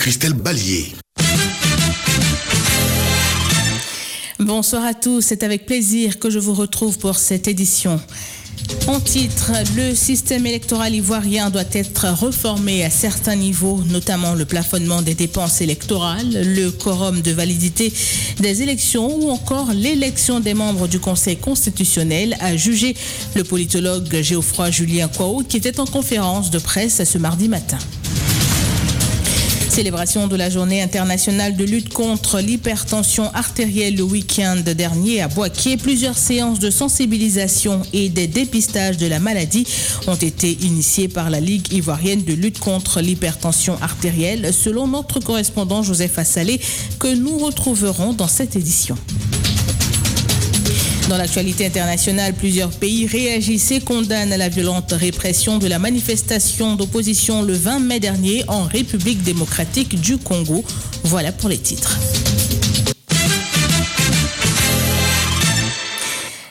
Christelle Ballier. Bonsoir à tous, c'est avec plaisir que je vous retrouve pour cette édition. En titre, le système électoral ivoirien doit être reformé à certains niveaux, notamment le plafonnement des dépenses électorales, le quorum de validité des élections ou encore l'élection des membres du Conseil constitutionnel, a jugé le politologue Géoffroy Julien Kouaou qui était en conférence de presse ce mardi matin. Célébration de la journée internationale de lutte contre l'hypertension artérielle le week-end dernier à Boaké. Plusieurs séances de sensibilisation et des dépistages de la maladie ont été initiées par la Ligue ivoirienne de lutte contre l'hypertension artérielle, selon notre correspondant Joseph Assalé, que nous retrouverons dans cette édition. Dans l'actualité internationale, plusieurs pays réagissent et condamnent la violente répression de la manifestation d'opposition le 20 mai dernier en République démocratique du Congo. Voilà pour les titres.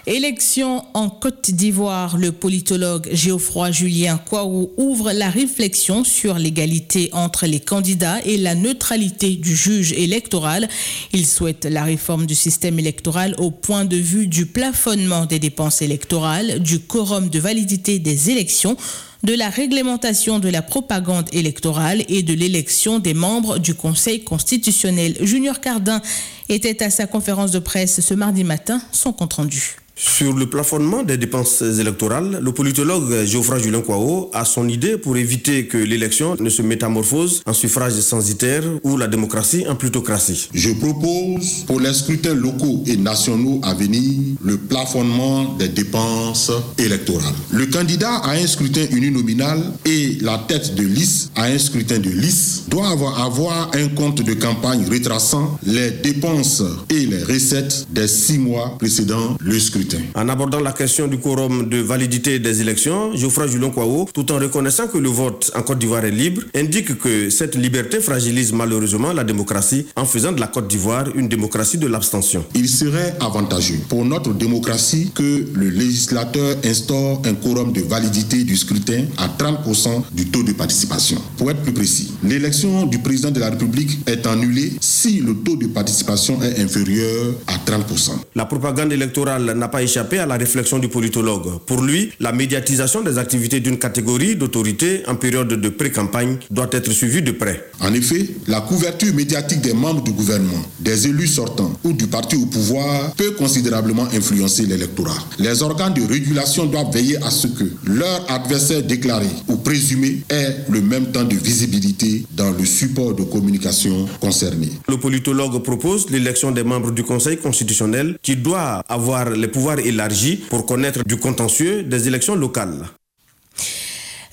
Élection en Côte d'Ivoire, le politologue Géoffroy Julien Kouaou ouvre la réflexion sur l'égalité entre les candidats et la neutralité du juge électoral. Il souhaite la réforme du système électoral au point de vue du plafonnement des dépenses électorales, du quorum de validité des élections, de la réglementation de la propagande électorale et de l'élection des membres du Conseil constitutionnel. Junior Cardin était à sa conférence de presse ce mardi matin, son compte rendu. Sur le plafonnement des dépenses électorales, le politologue Geoffroy Julien Kouao a son idée pour éviter que l'élection ne se métamorphose en suffrage censitaire ou la démocratie en plutocratie. Je propose pour les scrutins locaux et nationaux à venir le plafonnement des dépenses électorales. Le candidat à un scrutin uninominal et la tête de liste à un scrutin de liste doivent avoir un compte de campagne retraçant les dépenses et les recettes des six mois précédant le scrutin. En abordant la question du quorum de validité des élections, Geoffroy Julien Kouao, tout en reconnaissant que le vote en Côte d'Ivoire est libre, indique que cette liberté fragilise malheureusement la démocratie en faisant de la Côte d'Ivoire une démocratie de l'abstention. Il serait avantageux pour notre démocratie que le législateur instaure un quorum de validité du scrutin à 30% du taux de participation. Pour être plus précis, l'élection du président de la République est annulée si le taux de participation est inférieur à 30%. La propagande électorale n'a pas échappé à la réflexion du politologue. Pour lui, la médiatisation des activités d'une catégorie d'autorité en période de pré-campagne doit être suivie de près. En effet, la couverture médiatique des membres du gouvernement, des élus sortants ou du parti au pouvoir peut considérablement influencer l'électorat. Les organes de régulation doivent veiller à ce que leur adversaire déclaré ou présumé ait le même temps de visibilité dans le support de communication concerné. Le politologue propose l'élection des membres du Conseil constitutionnel qui doit avoir les pouvoirs élargis pour connaître du contentieux des élections locales.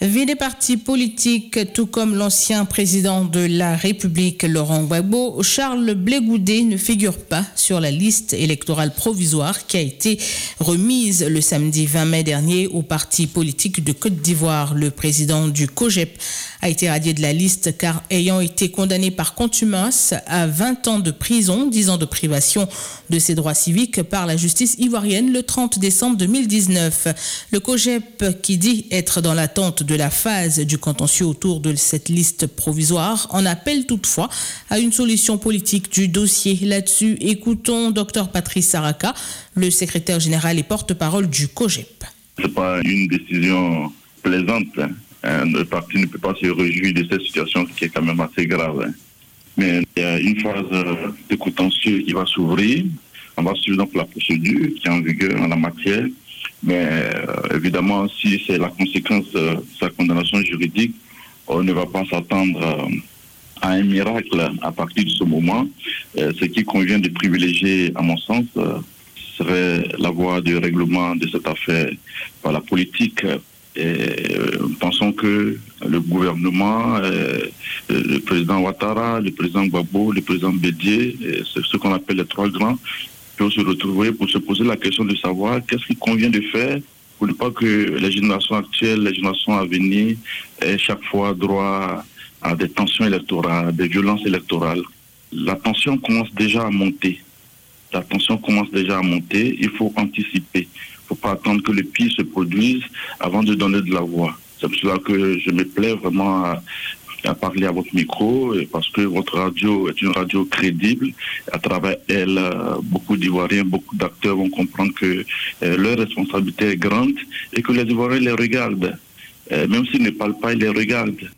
Vie des partis politiques, tout comme l'ancien président de la République, Laurent Gbagbo, Charles Blégoudet ne figure pas sur la liste électorale provisoire qui a été remise le samedi 20 mai dernier au parti politique de Côte d'Ivoire. Le président du COGEP a été radié de la liste car ayant été condamné par contumace à 20 ans de prison, 10 ans de privation de ses droits civiques par la justice ivoirienne le 30 décembre 2019. Le COGEP qui dit être dans l'attente de la phase du contentieux autour de cette liste provisoire en appelle toutefois à une solution politique du dossier. Là-dessus, écoutons Dr Patrice Saraka, le secrétaire général et porte-parole du COGEP. Ce n'est pas une décision plaisante. Hein. Le parti ne peut pas se réjouir de cette situation qui est quand même assez grave. Hein. Mais il y a une phase de contentieux qui va s'ouvrir. On va suivre donc la procédure qui est en vigueur en la matière. Mais euh, évidemment, si c'est la conséquence de sa condamnation juridique, on ne va pas s'attendre euh, à un miracle à partir de ce moment. Euh, ce qui convient de privilégier, à mon sens, serait la voie du règlement de cette affaire par la politique. Pensons que le gouvernement, le président Ouattara, le président Gbagbo, le président Bédier, ce qu'on appelle les trois grands, peuvent se retrouver pour se poser la question de savoir qu'est-ce qu'il convient de faire pour ne pas que les générations actuelles, les générations à venir aient chaque fois droit à des tensions électorales, des violences électorales. la tension commence déjà à monter. La tension commence déjà à monter. Il faut anticiper. Il ne faut pas attendre que le pire se produise avant de donner de la voix. C'est pour cela que je me plais vraiment à, à parler à votre micro parce que votre radio est une radio crédible. À travers elle, euh, beaucoup d'Ivoiriens, beaucoup d'acteurs vont comprendre que euh, leur responsabilité est grande et que les Ivoiriens les regardent. Euh, même s'ils ne parlent pas, ils les regardent.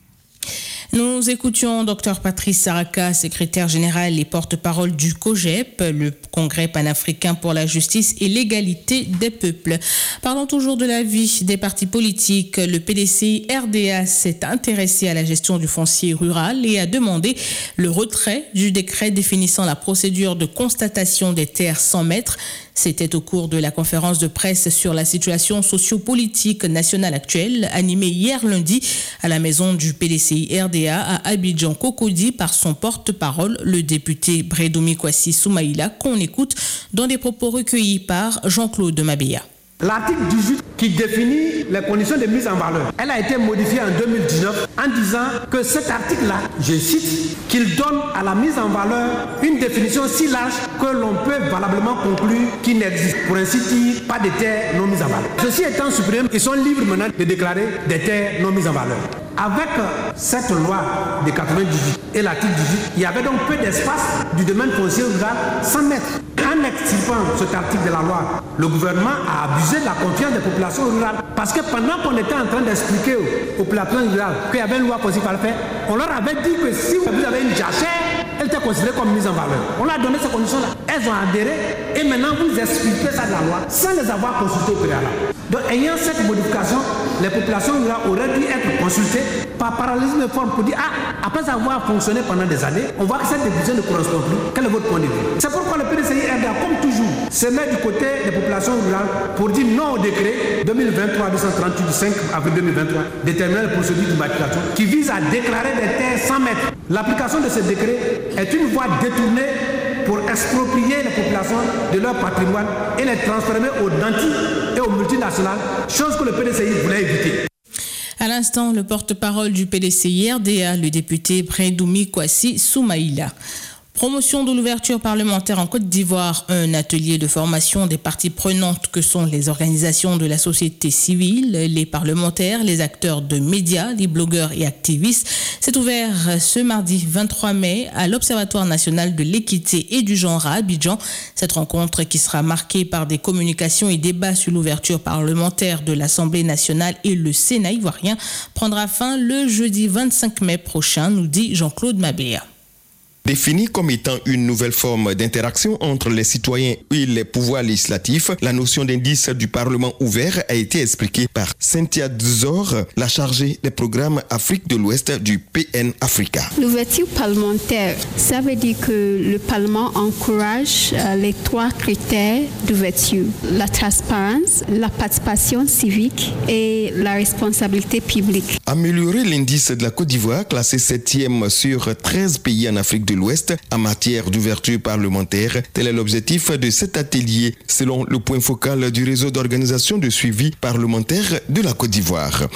Nous écoutions Dr Patrice Saraka, secrétaire général et porte-parole du COGEP, le Congrès panafricain pour la justice et l'égalité des peuples. Parlons toujours de la vie des partis politiques. Le PDC RDA s'est intéressé à la gestion du foncier rural et a demandé le retrait du décret définissant la procédure de constatation des terres sans mètres. C'était au cours de la conférence de presse sur la situation sociopolitique nationale actuelle, animée hier lundi à la maison du PDCI RDA à Abidjan Cocody par son porte-parole, le député Bredoumi Kwasi Soumaïla, qu'on écoute dans des propos recueillis par Jean-Claude Mabéa. L'article 18 qui définit les conditions de mise en valeur, elle a été modifiée en 2019 en disant que cet article-là, je cite, qu'il donne à la mise en valeur une définition si large que l'on peut valablement conclure qu'il n'existe, pour ainsi dire, pas de terres non mises en valeur. Ceci étant supprimé, ils sont libres maintenant de déclarer des terres non mises en valeur. Avec cette loi de 98 et l'article 18, il y avait donc peu d'espace du domaine foncier rural 100 mètres. En extirpant cet article de la loi, le gouvernement a abusé de la confiance des populations rurales. Parce que pendant qu'on était en train d'expliquer aux populations rurales qu'il y avait une loi qu'on fallait faire, on leur avait dit que si vous avez une jachère, elle était considérée comme mise en valeur. On leur a donné ces conditions-là. Elles ont adhéré et maintenant vous expliquez ça de la loi sans les avoir consultées au préalable. Donc, ayant cette modification, les populations rurales auraient dû être consultées par parallélisme de forme pour dire Ah, après avoir fonctionné pendant des années, on voit que cette décision ne correspond plus. Quel est votre point de vue? C'est pourquoi le PDCI RDA, comme toujours, se met du côté des populations rurales pour dire non au décret 2023-238 du 5 avril 2023 déterminant les procédures d'immatriculation qui vise à déclarer des terres sans mètres. L'application de ce décret est une voie détournée pour exproprier les populations de leur patrimoine et les transformer aux dentis aux multinationales, chose que le PDCI voulait éviter. À l'instant, le porte-parole du PDCI RDA, le député Brendoumi Kwasi Soumaïla. Promotion de l'ouverture parlementaire en Côte d'Ivoire, un atelier de formation des parties prenantes que sont les organisations de la société civile, les parlementaires, les acteurs de médias, les blogueurs et activistes, s'est ouvert ce mardi 23 mai à l'Observatoire national de l'équité et du genre à Abidjan. Cette rencontre qui sera marquée par des communications et débats sur l'ouverture parlementaire de l'Assemblée nationale et le Sénat ivoirien prendra fin le jeudi 25 mai prochain, nous dit Jean-Claude Mabéa. Définie comme étant une nouvelle forme d'interaction entre les citoyens et les pouvoirs législatifs, la notion d'indice du Parlement ouvert a été expliquée par Cynthia Dzor, la chargée des programmes Afrique de l'Ouest du PN Africa. L'ouverture parlementaire, ça veut dire que le Parlement encourage euh, les trois critères d'ouverture, la transparence, la participation civique et la responsabilité publique. Améliorer l'indice de la Côte d'Ivoire, classé 7e sur 13 pays en Afrique de l'Ouest en matière d'ouverture parlementaire. Tel est l'objectif de cet atelier, selon le point focal du réseau d'organisation de suivi parlementaire de la Côte d'Ivoire.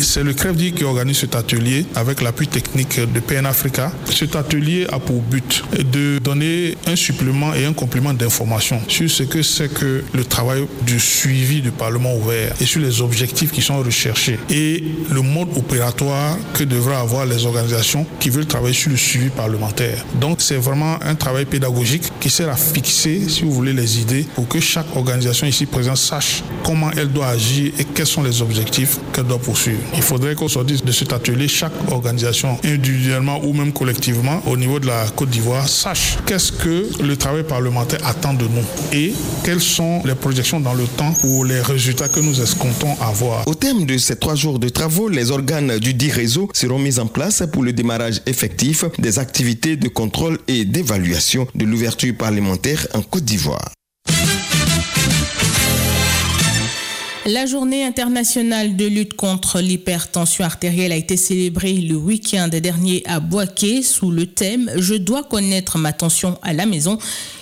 C'est le CREFDI qui organise cet atelier avec l'appui technique de PN Africa. Cet atelier a pour but de donner un supplément et un complément d'information sur ce que c'est que le travail du suivi du Parlement ouvert et sur les objectifs qui sont recherchés et le mode opératoire que devraient avoir les organisations qui veulent travailler sur le suivi parlementaire. Donc c'est vraiment un travail pédagogique qui sert à fixer, si vous voulez, les idées pour que chaque organisation ici présente sache comment elle doit agir et quels sont les objectifs qu'elle doit poursuivre. Il faudrait qu'au sortir de cet atelier, chaque organisation, individuellement ou même collectivement, au niveau de la Côte d'Ivoire, sache qu'est-ce que le travail parlementaire attend de nous et quelles sont les projections dans le temps pour les résultats que nous escomptons avoir. Au terme de ces trois jours de travaux, les organes du dit réseau seront mis en place pour le démarrage effectif des activités de contrôle et d'évaluation de l'ouverture parlementaire en Côte d'Ivoire. La journée internationale de lutte contre l'hypertension artérielle a été célébrée le week-end dernier à Boaké sous le thème Je dois connaître ma tension à la maison.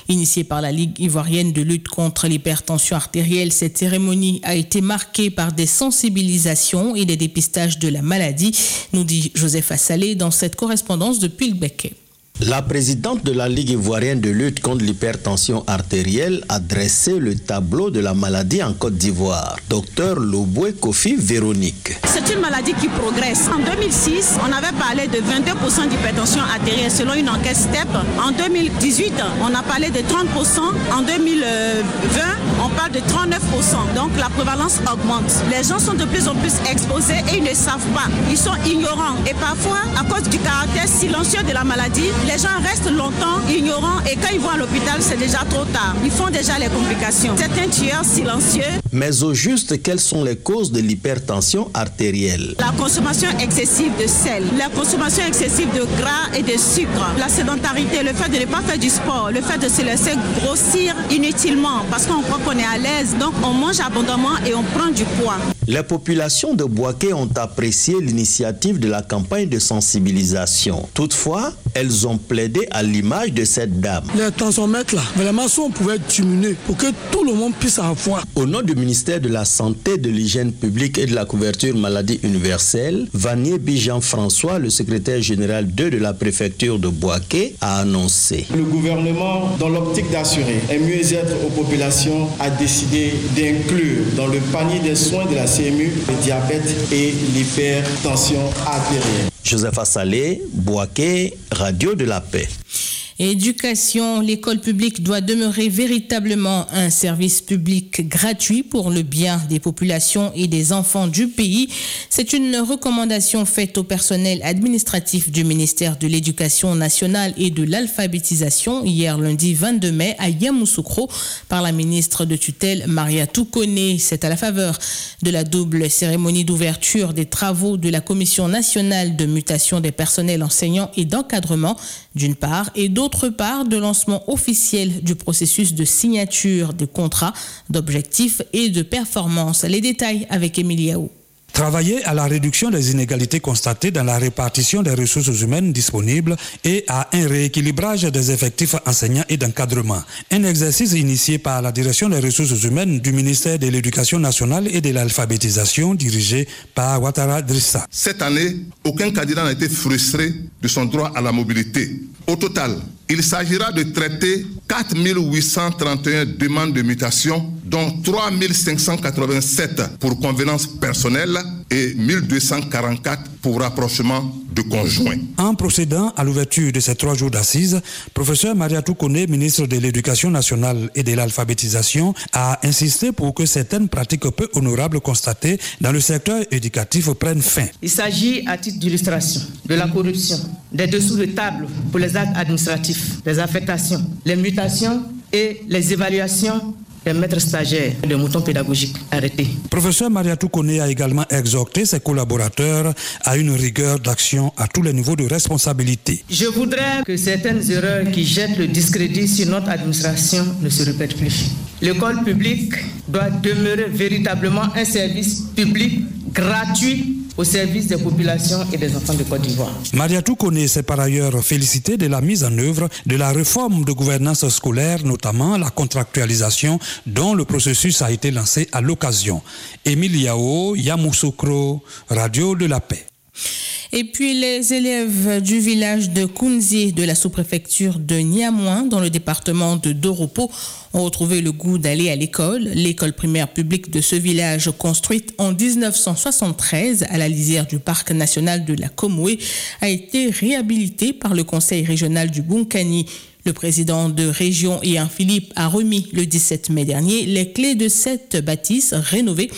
Initiée par la Ligue ivoirienne de lutte contre l'hypertension artérielle, cette cérémonie a été marquée par des sensibilisations et des dépistages de la maladie, nous dit Joseph Assalé dans cette correspondance de Pilbeck. La présidente de la Ligue ivoirienne de lutte contre l'hypertension artérielle a dressé le tableau de la maladie en Côte d'Ivoire. Docteur Loboué Kofi Véronique. C'est une maladie qui progresse. En 2006, on avait parlé de 22% d'hypertension artérielle selon une enquête STEP. En 2018, on a parlé de 30%. En 2020, on parle de 39%. Donc la prévalence augmente. Les gens sont de plus en plus exposés et ils ne savent pas. Ils sont ignorants. Et parfois, à cause du caractère silencieux de la maladie, les gens restent longtemps ignorants et quand ils vont à l'hôpital, c'est déjà trop tard. Ils font déjà les complications. C'est un tueur silencieux. Mais au juste, quelles sont les causes de l'hypertension artérielle? La consommation excessive de sel, la consommation excessive de gras et de sucre, la sédentarité, le fait de ne pas faire du sport, le fait de se laisser grossir inutilement parce qu'on croit qu'on est à l'aise. Donc on mange abondamment et on prend du poids. Les populations de Boaké ont apprécié l'initiative de la campagne de sensibilisation. Toutefois, elles ont plaidé à l'image de cette dame. Les tensiomètres là, vraiment, si on pouvait diminuer pour que tout le monde puisse avoir. Au nom du ministère de la Santé, de l'Hygiène publique et de la couverture maladie universelle, Vanier Bijan-François, le secrétaire général 2 de la préfecture de Boaké, a annoncé. Le gouvernement, dans l'optique d'assurer un mieux-être aux populations, a décidé d'inclure dans le panier des soins de la CMU le diabète et l'hypertension artérielle. Joseph Assalé, Boaké, Radio de la Paix. Éducation, l'école publique doit demeurer véritablement un service public gratuit pour le bien des populations et des enfants du pays. C'est une recommandation faite au personnel administratif du ministère de l'Éducation nationale et de l'alphabétisation hier lundi 22 mai à Yamoussoukro par la ministre de tutelle Maria Toukone. C'est à la faveur de la double cérémonie d'ouverture des travaux de la Commission nationale de mutation des personnels enseignants et d'encadrement d'une part et d'autre d'autre part de lancement officiel du processus de signature des contrats d'objectifs et de performance. Les détails avec Emiliaou. Travailler à la réduction des inégalités constatées dans la répartition des ressources humaines disponibles et à un rééquilibrage des effectifs enseignants et d'encadrement. Un exercice initié par la direction des ressources humaines du ministère de l'Éducation nationale et de l'alphabétisation dirigé par Ouattara Drissa. Cette année, aucun candidat n'a été frustré de son droit à la mobilité. Au total, il s'agira de traiter 4 831 demandes de mutation, dont 3 587 pour convenance personnelle et 1244 pour rapprochement de conjoints. En procédant à l'ouverture de ces trois jours d'assises, professeur Maria Toukone, ministre de l'Éducation nationale et de l'alphabétisation, a insisté pour que certaines pratiques peu honorables constatées dans le secteur éducatif prennent fin. Il s'agit, à titre d'illustration, de la corruption, des dessous de table pour les actes administratifs, les affectations, les mutations et les évaluations des maîtres stagiaires de moutons pédagogiques arrêtés. Professeur Maria Toukone a également exhorté ses collaborateurs à une rigueur d'action à tous les niveaux de responsabilité. Je voudrais que certaines erreurs qui jettent le discrédit sur notre administration ne se répètent plus. L'école publique doit demeurer véritablement un service public gratuit au service des populations et des enfants de Côte d'Ivoire. Maria Toukone s'est par ailleurs félicitée de la mise en œuvre de la réforme de gouvernance scolaire, notamment la contractualisation dont le processus a été lancé à l'occasion. Émile Yao, Yamoussoukro, Radio de la Paix. Et puis les élèves du village de Kunzi de la sous-préfecture de Niamouin dans le département de Doropo ont retrouvé le goût d'aller à l'école. L'école primaire publique de ce village, construite en 1973 à la lisière du parc national de la Comoué, a été réhabilitée par le conseil régional du Bunkani. Le président de région Ian Philippe a remis le 17 mai dernier les clés de cette bâtisse rénovée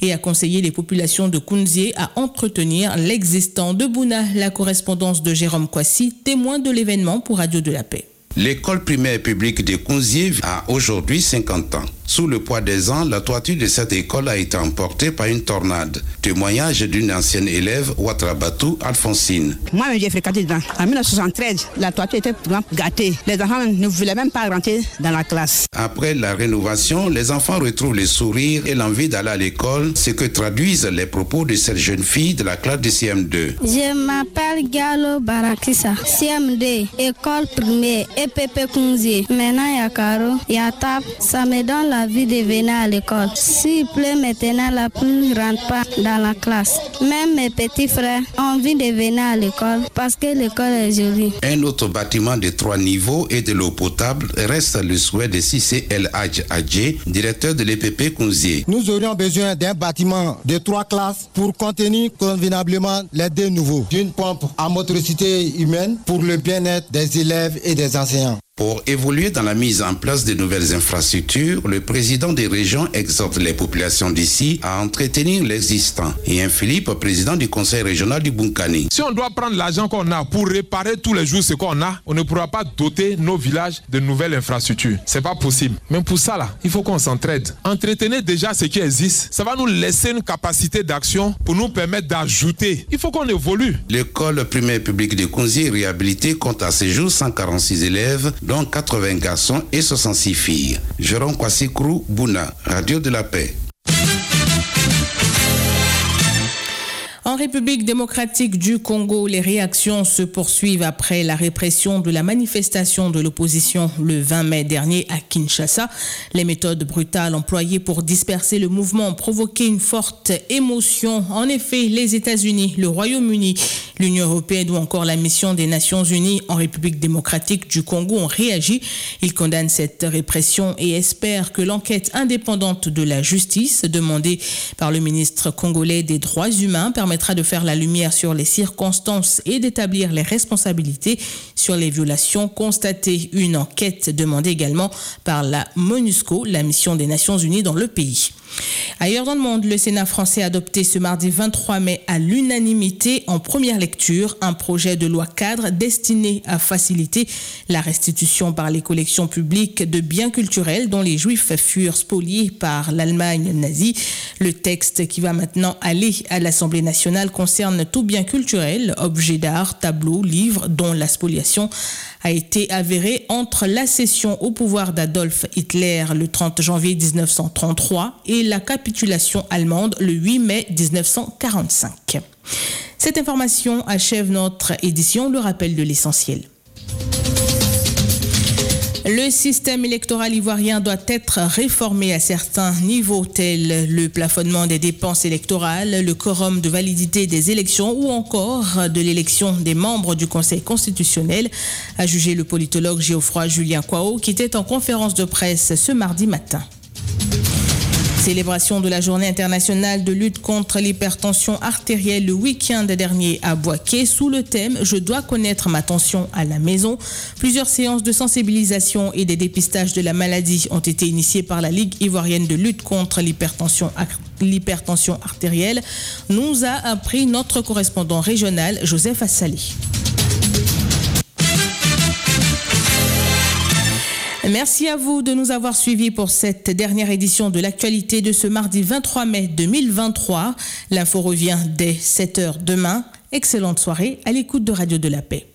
et a conseillé les populations de Kunzie à entretenir l'existant de Bouna. La correspondance de Jérôme Kwasi, témoin de l'événement pour Radio de la Paix. L'école primaire publique de Kunzie a aujourd'hui 50 ans. Sous le poids des ans, la toiture de cette école a été emportée par une tornade. Témoignage d'une ancienne élève, Ouatrabatou Alphonsine. Moi, j'ai fréquenté dedans. En 1973, la toiture était vraiment gâtée. Les enfants ne voulaient même pas rentrer dans la classe. Après la rénovation, les enfants retrouvent le sourire et l'envie d'aller à l'école, ce que traduisent les propos de cette jeune fille de la classe de CM2. Je m'appelle Gallo Barakissa, CM2, école primaire, EPP Kunzi. Maintenant, il y a Caro, il y a Tap, ça me donne la vie de venir à l'école. S'il pleut maintenant, la pluie ne rentre pas dans la classe. Même mes petits frères ont envie de venir à l'école parce que l'école est jolie. Un autre bâtiment de trois niveaux et de l'eau potable reste le souhait de CCL Adjé, directeur de l'EPP Kunzier. Nous aurions besoin d'un bâtiment de trois classes pour contenir convenablement les deux nouveaux. D'une pompe à motricité humaine pour le bien-être des élèves et des enseignants. Pour évoluer dans la mise en place de nouvelles infrastructures, le président des régions exhorte les populations d'ici à entretenir l'existant. Et un Philippe, président du conseil régional du Bunkani. Si on doit prendre l'argent qu'on a pour réparer tous les jours ce qu'on a, on ne pourra pas doter nos villages de nouvelles infrastructures. C'est pas possible. Mais pour ça, là, il faut qu'on s'entraide. Entretenez déjà ce qui existe. Ça va nous laisser une capacité d'action pour nous permettre d'ajouter. Il faut qu'on évolue. L'école primaire publique de Konzi réhabilitée compte à ce jour 146 élèves dont 80 garçons et 66 filles. Jérôme Kwasikrou, Bouna, Radio de la Paix. En République démocratique du Congo, les réactions se poursuivent après la répression de la manifestation de l'opposition le 20 mai dernier à Kinshasa. Les méthodes brutales employées pour disperser le mouvement ont provoqué une forte émotion. En effet, les États-Unis, le Royaume-Uni, l'Union européenne ou encore la mission des Nations unies en République démocratique du Congo ont réagi. Ils condamnent cette répression et espèrent que l'enquête indépendante de la justice demandée par le ministre congolais des droits humains permettra de faire la lumière sur les circonstances et d'établir les responsabilités sur les violations constatées. Une enquête demandée également par la MONUSCO, la mission des Nations Unies dans le pays. Ailleurs dans le monde, le Sénat français a adopté ce mardi 23 mai à l'unanimité en première lecture un projet de loi cadre destiné à faciliter la restitution par les collections publiques de biens culturels dont les juifs furent spoliés par l'Allemagne nazie. Le texte qui va maintenant aller à l'Assemblée nationale concerne tout bien culturel, objets d'art, tableaux, livres dont la spoliation a été avérée entre la cession au pouvoir d'Adolf Hitler le 30 janvier 1933 et la capitulation allemande le 8 mai 1945. Cette information achève notre édition, le rappel de l'essentiel. Le système électoral ivoirien doit être réformé à certains niveaux tels le plafonnement des dépenses électorales, le quorum de validité des élections ou encore de l'élection des membres du Conseil constitutionnel, a jugé le politologue Geoffroy Julien Kwao qui était en conférence de presse ce mardi matin. Célébration de la journée internationale de lutte contre l'hypertension artérielle le week-end dernier à Boaké sous le thème Je dois connaître ma tension à la maison. Plusieurs séances de sensibilisation et des dépistages de la maladie ont été initiées par la Ligue ivoirienne de lutte contre l'hypertension l'hypertension artérielle, nous a appris notre correspondant régional Joseph Assali. Merci à vous de nous avoir suivis pour cette dernière édition de l'actualité de ce mardi 23 mai 2023. L'info revient dès 7h demain. Excellente soirée à l'écoute de Radio de la Paix.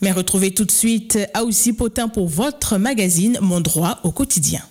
Mais retrouvez tout de suite Aoussi Potin pour votre magazine Mon droit au quotidien.